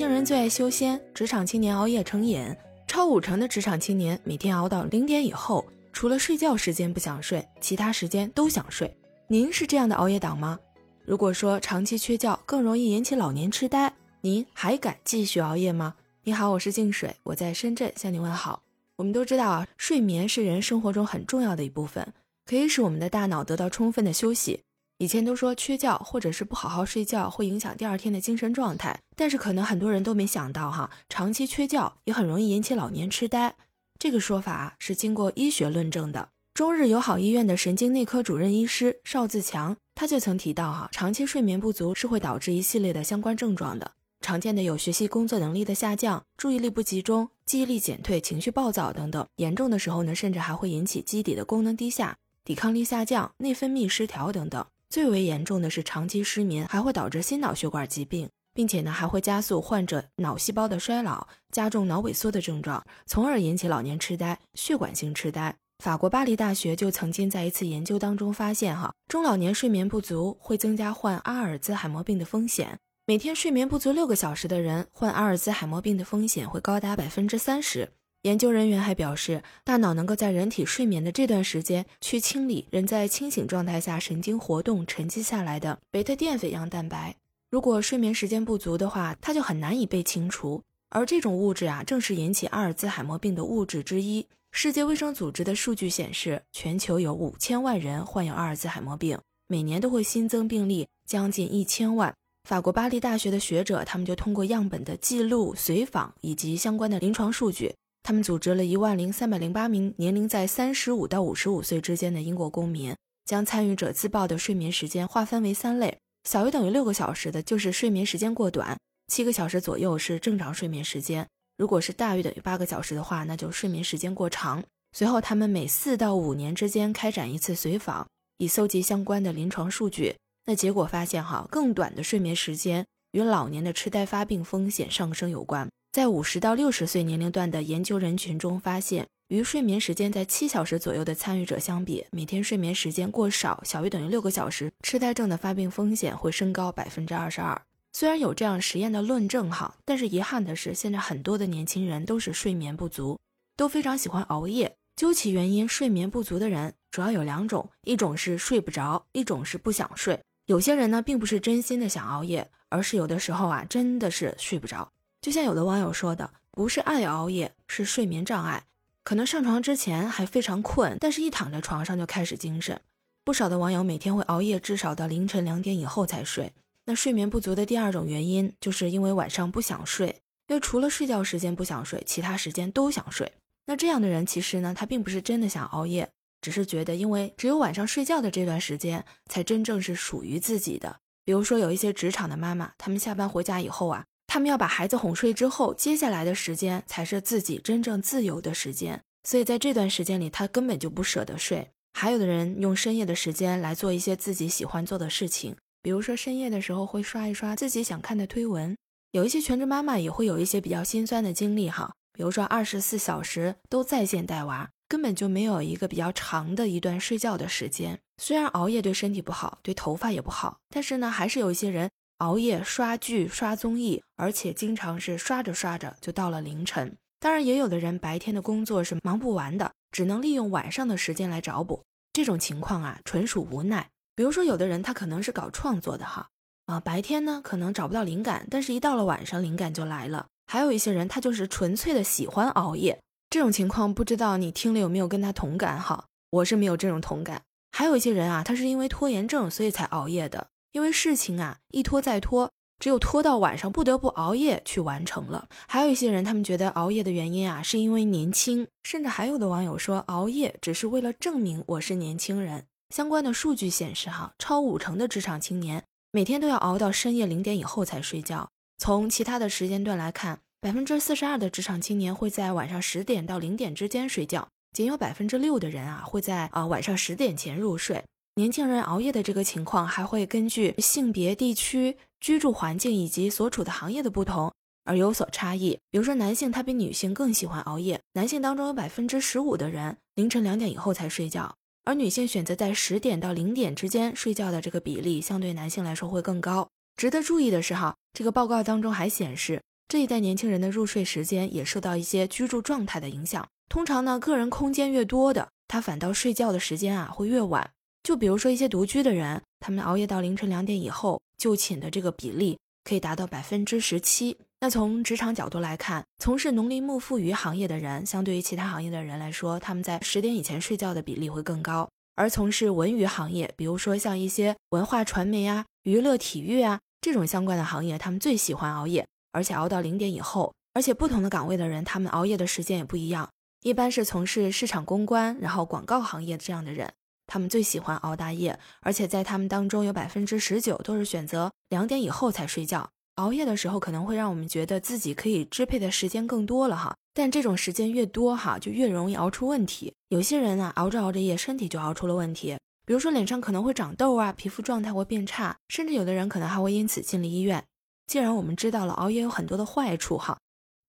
轻人最爱修仙，职场青年熬夜成瘾，超五成的职场青年每天熬到零点以后，除了睡觉时间不想睡，其他时间都想睡。您是这样的熬夜党吗？如果说长期缺觉更容易引起老年痴呆，您还敢继续熬夜吗？你好，我是静水，我在深圳向您问好。我们都知道啊，睡眠是人生活中很重要的一部分，可以使我们的大脑得到充分的休息。以前都说缺觉或者是不好好睡觉会影响第二天的精神状态，但是可能很多人都没想到哈，长期缺觉也很容易引起老年痴呆。这个说法是经过医学论证的。中日友好医院的神经内科主任医师邵自强他就曾提到哈，长期睡眠不足是会导致一系列的相关症状的，常见的有学习工作能力的下降、注意力不集中、记忆力减退、情绪暴躁等等，严重的时候呢，甚至还会引起基底的功能低下、抵抗力下降、内分泌失调等等。最为严重的是长期失眠，还会导致心脑血管疾病，并且呢还会加速患者脑细胞的衰老，加重脑萎缩的症状，从而引起老年痴呆、血管性痴呆。法国巴黎大学就曾经在一次研究当中发现，哈中老年睡眠不足会增加患阿尔兹海默病的风险，每天睡眠不足六个小时的人，患阿尔兹海默病的风险会高达百分之三十。研究人员还表示，大脑能够在人体睡眠的这段时间去清理人在清醒状态下神经活动沉积下来的贝塔淀粉样蛋白。如果睡眠时间不足的话，它就很难以被清除。而这种物质啊，正是引起阿尔兹海默病的物质之一。世界卫生组织的数据显示，全球有五千万人患有阿尔兹海默病，每年都会新增病例将近一千万。法国巴黎大学的学者，他们就通过样本的记录、随访以及相关的临床数据。他们组织了一万零三百零八名年龄在三十五到五十五岁之间的英国公民，将参与者自报的睡眠时间划分为三类：小于等于六个小时的，就是睡眠时间过短；七个小时左右是正常睡眠时间；如果是大于等于八个小时的话，那就睡眠时间过长。随后，他们每四到五年之间开展一次随访，以搜集相关的临床数据。那结果发现，哈，更短的睡眠时间与老年的痴呆发病风险上升有关。在五十到六十岁年龄段的研究人群中，发现与睡眠时间在七小时左右的参与者相比，每天睡眠时间过少，小于等于六个小时，痴呆症的发病风险会升高百分之二十二。虽然有这样实验的论证哈，但是遗憾的是，现在很多的年轻人都是睡眠不足，都非常喜欢熬夜。究其原因，睡眠不足的人主要有两种，一种是睡不着，一种是不想睡。有些人呢，并不是真心的想熬夜，而是有的时候啊，真的是睡不着。就像有的网友说的，不是爱熬夜，是睡眠障碍。可能上床之前还非常困，但是一躺在床上就开始精神。不少的网友每天会熬夜，至少到凌晨两点以后才睡。那睡眠不足的第二种原因，就是因为晚上不想睡，因为除了睡觉时间不想睡，其他时间都想睡。那这样的人其实呢，他并不是真的想熬夜，只是觉得因为只有晚上睡觉的这段时间才真正是属于自己的。比如说有一些职场的妈妈，她们下班回家以后啊。他们要把孩子哄睡之后，接下来的时间才是自己真正自由的时间。所以在这段时间里，他根本就不舍得睡。还有的人用深夜的时间来做一些自己喜欢做的事情，比如说深夜的时候会刷一刷自己想看的推文。有一些全职妈妈也会有一些比较心酸的经历哈，比如说二十四小时都在线带娃，根本就没有一个比较长的一段睡觉的时间。虽然熬夜对身体不好，对头发也不好，但是呢，还是有一些人。熬夜刷剧、刷综艺，而且经常是刷着刷着就到了凌晨。当然，也有的人白天的工作是忙不完的，只能利用晚上的时间来找补。这种情况啊，纯属无奈。比如说，有的人他可能是搞创作的哈，啊，白天呢可能找不到灵感，但是一到了晚上，灵感就来了。还有一些人，他就是纯粹的喜欢熬夜。这种情况，不知道你听了有没有跟他同感哈？我是没有这种同感。还有一些人啊，他是因为拖延症，所以才熬夜的。因为事情啊一拖再拖，只有拖到晚上不得不熬夜去完成了。还有一些人，他们觉得熬夜的原因啊是因为年轻，甚至还有的网友说熬夜只是为了证明我是年轻人。相关的数据显示，哈，超五成的职场青年每天都要熬到深夜零点以后才睡觉。从其他的时间段来看，百分之四十二的职场青年会在晚上十点到零点之间睡觉，仅有百分之六的人啊会在啊晚上十点前入睡。年轻人熬夜的这个情况还会根据性别、地区、居住环境以及所处的行业的不同而有所差异。比如说，男性他比女性更喜欢熬夜，男性当中有百分之十五的人凌晨两点以后才睡觉，而女性选择在十点到零点之间睡觉的这个比例相对男性来说会更高。值得注意的是，哈，这个报告当中还显示，这一代年轻人的入睡时间也受到一些居住状态的影响。通常呢，个人空间越多的，他反倒睡觉的时间啊会越晚。就比如说一些独居的人，他们熬夜到凌晨两点以后就寝的这个比例可以达到百分之十七。那从职场角度来看，从事农林牧副渔行业的人，相对于其他行业的人来说，他们在十点以前睡觉的比例会更高。而从事文娱行业，比如说像一些文化传媒啊、娱乐体育啊这种相关的行业，他们最喜欢熬夜。而且熬到零点以后，而且不同的岗位的人，他们熬夜的时间也不一样。一般是从事市场公关，然后广告行业这样的人，他们最喜欢熬大夜。而且在他们当中，有百分之十九都是选择两点以后才睡觉。熬夜的时候，可能会让我们觉得自己可以支配的时间更多了哈。但这种时间越多哈，就越容易熬出问题。有些人啊，熬着熬着夜，身体就熬出了问题，比如说脸上可能会长痘啊，皮肤状态会变差，甚至有的人可能还会因此进了医院。既然我们知道了熬夜有很多的坏处哈，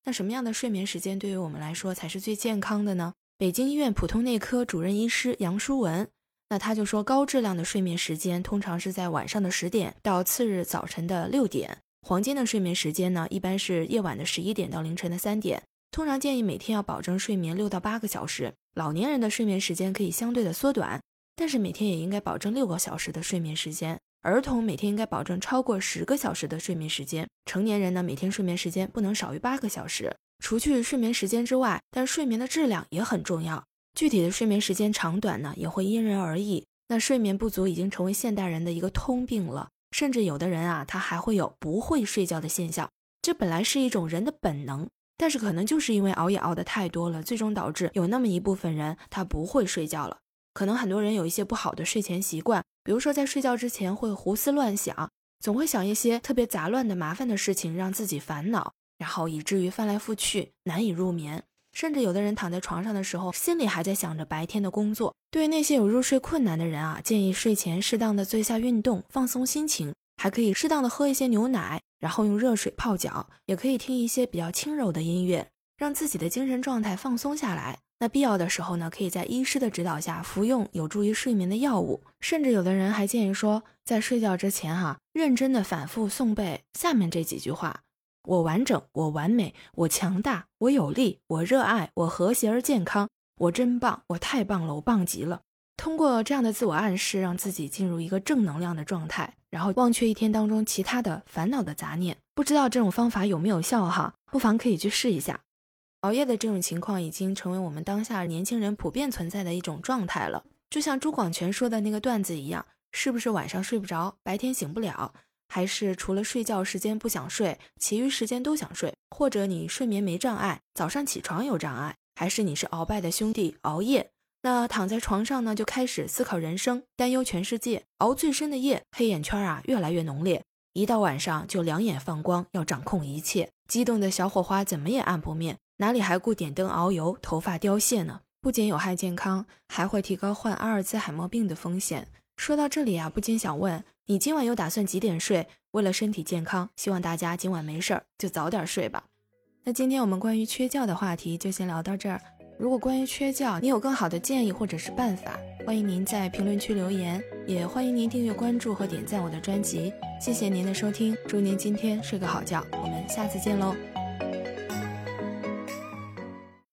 那什么样的睡眠时间对于我们来说才是最健康的呢？北京医院普通内科主任医师杨淑文，那他就说，高质量的睡眠时间通常是在晚上的十点到次日早晨的六点，黄金的睡眠时间呢，一般是夜晚的十一点到凌晨的三点。通常建议每天要保证睡眠六到八个小时。老年人的睡眠时间可以相对的缩短，但是每天也应该保证六个小时的睡眠时间。儿童每天应该保证超过十个小时的睡眠时间，成年人呢每天睡眠时间不能少于八个小时。除去睡眠时间之外，但睡眠的质量也很重要。具体的睡眠时间长短呢也会因人而异。那睡眠不足已经成为现代人的一个通病了，甚至有的人啊他还会有不会睡觉的现象。这本来是一种人的本能，但是可能就是因为熬夜熬得太多了，最终导致有那么一部分人他不会睡觉了。可能很多人有一些不好的睡前习惯。比如说，在睡觉之前会胡思乱想，总会想一些特别杂乱的麻烦的事情，让自己烦恼，然后以至于翻来覆去难以入眠。甚至有的人躺在床上的时候，心里还在想着白天的工作。对于那些有入睡困难的人啊，建议睡前适当的做一下运动，放松心情，还可以适当的喝一些牛奶，然后用热水泡脚，也可以听一些比较轻柔的音乐，让自己的精神状态放松下来。那必要的时候呢，可以在医师的指导下服用有助于睡眠的药物，甚至有的人还建议说，在睡觉之前哈，认真的反复诵背下面这几句话：我完整，我完美，我强大，我有力，我热爱，我和谐而健康，我真棒，我太棒了，我棒极了。通过这样的自我暗示，让自己进入一个正能量的状态，然后忘却一天当中其他的烦恼的杂念。不知道这种方法有没有效哈？不妨可以去试一下。熬夜的这种情况已经成为我们当下年轻人普遍存在的一种状态了。就像朱广权说的那个段子一样，是不是晚上睡不着，白天醒不了，还是除了睡觉时间不想睡，其余时间都想睡？或者你睡眠没障碍，早上起床有障碍？还是你是鳌拜的兄弟熬夜？那躺在床上呢，就开始思考人生，担忧全世界，熬最深的夜，黑眼圈啊越来越浓烈，一到晚上就两眼放光，要掌控一切，激动的小火花怎么也按不灭。哪里还顾点灯熬油，头发凋谢呢？不仅有害健康，还会提高患阿尔兹海默病的风险。说到这里啊，不禁想问你今晚又打算几点睡？为了身体健康，希望大家今晚没事儿就早点睡吧。那今天我们关于缺觉的话题就先聊到这儿。如果关于缺觉你有更好的建议或者是办法，欢迎您在评论区留言，也欢迎您订阅关注和点赞我的专辑。谢谢您的收听，祝您今天睡个好觉，我们下次见喽。